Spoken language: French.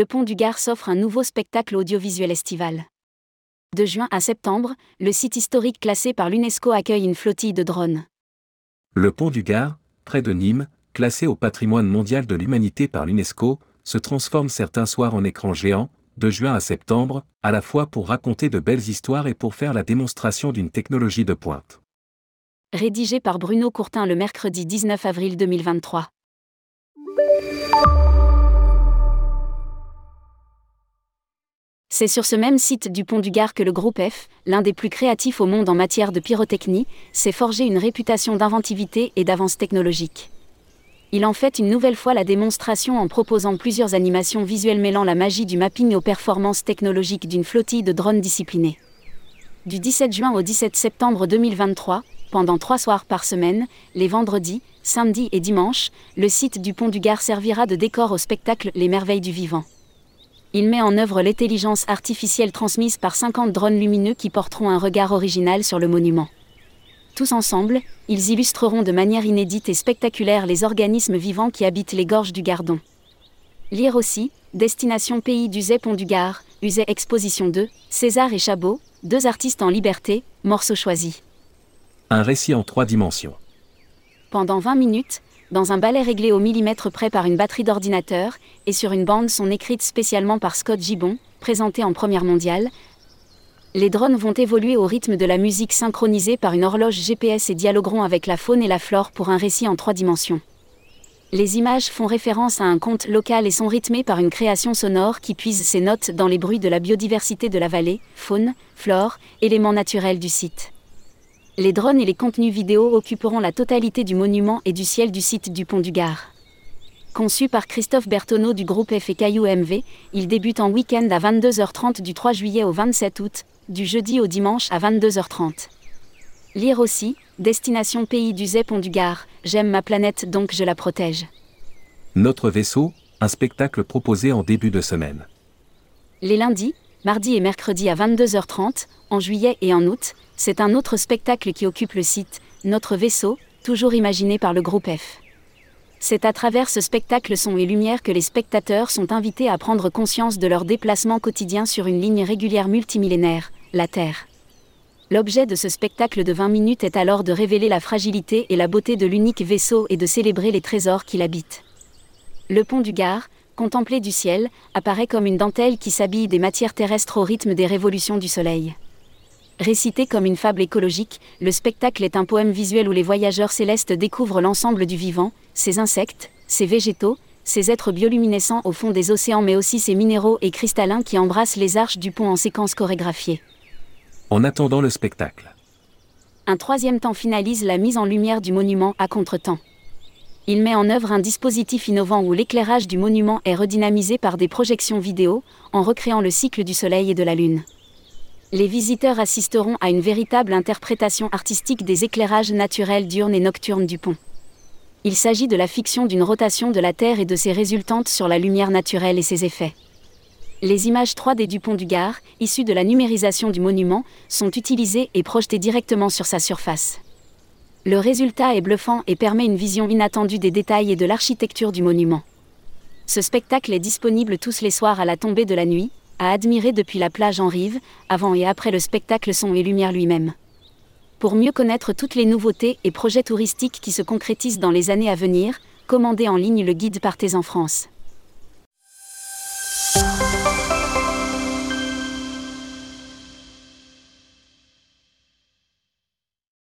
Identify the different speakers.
Speaker 1: le Pont du Gard s'offre un nouveau spectacle audiovisuel estival. De juin à septembre, le site historique classé par l'UNESCO accueille une flottille de drones.
Speaker 2: Le pont du Gard, près de Nîmes, classé au patrimoine mondial de l'humanité par l'UNESCO, se transforme certains soirs en écran géant, de juin à septembre, à la fois pour raconter de belles histoires et pour faire la démonstration d'une technologie de pointe.
Speaker 1: Rédigé par Bruno Courtin le mercredi 19 avril 2023. C'est sur ce même site du Pont du Gard que le groupe F, l'un des plus créatifs au monde en matière de pyrotechnie, s'est forgé une réputation d'inventivité et d'avance technologique. Il en fait une nouvelle fois la démonstration en proposant plusieurs animations visuelles mêlant la magie du mapping aux performances technologiques d'une flottille de drones disciplinés. Du 17 juin au 17 septembre 2023, pendant trois soirs par semaine, les vendredis, samedis et dimanches, le site du Pont du Gard servira de décor au spectacle Les Merveilles du Vivant. Il met en œuvre l'intelligence artificielle transmise par 50 drones lumineux qui porteront un regard original sur le monument. Tous ensemble, ils illustreront de manière inédite et spectaculaire les organismes vivants qui habitent les gorges du Gardon. Lire aussi, Destination Pays d'Uzet Pont du Gard, Uzet Exposition 2, César et Chabot, deux artistes en liberté, morceaux choisis.
Speaker 2: Un récit en trois dimensions.
Speaker 1: Pendant 20 minutes, dans un balai réglé au millimètre près par une batterie d'ordinateur, et sur une bande son écrite spécialement par Scott Gibbon, présenté en première mondiale. Les drones vont évoluer au rythme de la musique synchronisée par une horloge GPS et dialogueront avec la faune et la flore pour un récit en trois dimensions. Les images font référence à un conte local et sont rythmées par une création sonore qui puise ses notes dans les bruits de la biodiversité de la vallée, faune, flore, éléments naturels du site les drones et les contenus vidéo occuperont la totalité du monument et du ciel du site du Pont du Gard. Conçu par Christophe Bertonneau du groupe F et MV, il débute en week-end à 22h30 du 3 juillet au 27 août, du jeudi au dimanche à 22h30. Lire aussi, Destination Pays du Zé Pont du Gard, j'aime ma planète donc je la protège.
Speaker 2: Notre vaisseau, un spectacle proposé en début de semaine.
Speaker 1: Les lundis, mardi et mercredi à 22h30, en juillet et en août, c'est un autre spectacle qui occupe le site, Notre vaisseau, toujours imaginé par le groupe F. C'est à travers ce spectacle son et lumière que les spectateurs sont invités à prendre conscience de leur déplacement quotidien sur une ligne régulière multimillénaire, la Terre. L'objet de ce spectacle de 20 minutes est alors de révéler la fragilité et la beauté de l'unique vaisseau et de célébrer les trésors qu'il habite. Le pont du Gard, contemplé du ciel, apparaît comme une dentelle qui s'habille des matières terrestres au rythme des révolutions du Soleil. Récité comme une fable écologique, le spectacle est un poème visuel où les voyageurs célestes découvrent l'ensemble du vivant, ses insectes, ses végétaux, ses êtres bioluminescents au fond des océans mais aussi ses minéraux et cristallins qui embrassent les arches du pont en séquence chorégraphiée.
Speaker 2: En attendant le spectacle.
Speaker 1: Un troisième temps finalise la mise en lumière du monument à contre-temps. Il met en œuvre un dispositif innovant où l'éclairage du monument est redynamisé par des projections vidéo, en recréant le cycle du Soleil et de la Lune les visiteurs assisteront à une véritable interprétation artistique des éclairages naturels diurnes et nocturnes du pont. Il s'agit de la fiction d'une rotation de la Terre et de ses résultantes sur la lumière naturelle et ses effets. Les images 3D du pont du Gard, issues de la numérisation du monument, sont utilisées et projetées directement sur sa surface. Le résultat est bluffant et permet une vision inattendue des détails et de l'architecture du monument. Ce spectacle est disponible tous les soirs à la tombée de la nuit, à admirer depuis la plage en rive, avant et après le spectacle son et lumière lui-même. Pour mieux connaître toutes les nouveautés et projets touristiques qui se concrétisent dans les années à venir, commandez en ligne le guide Partez en France.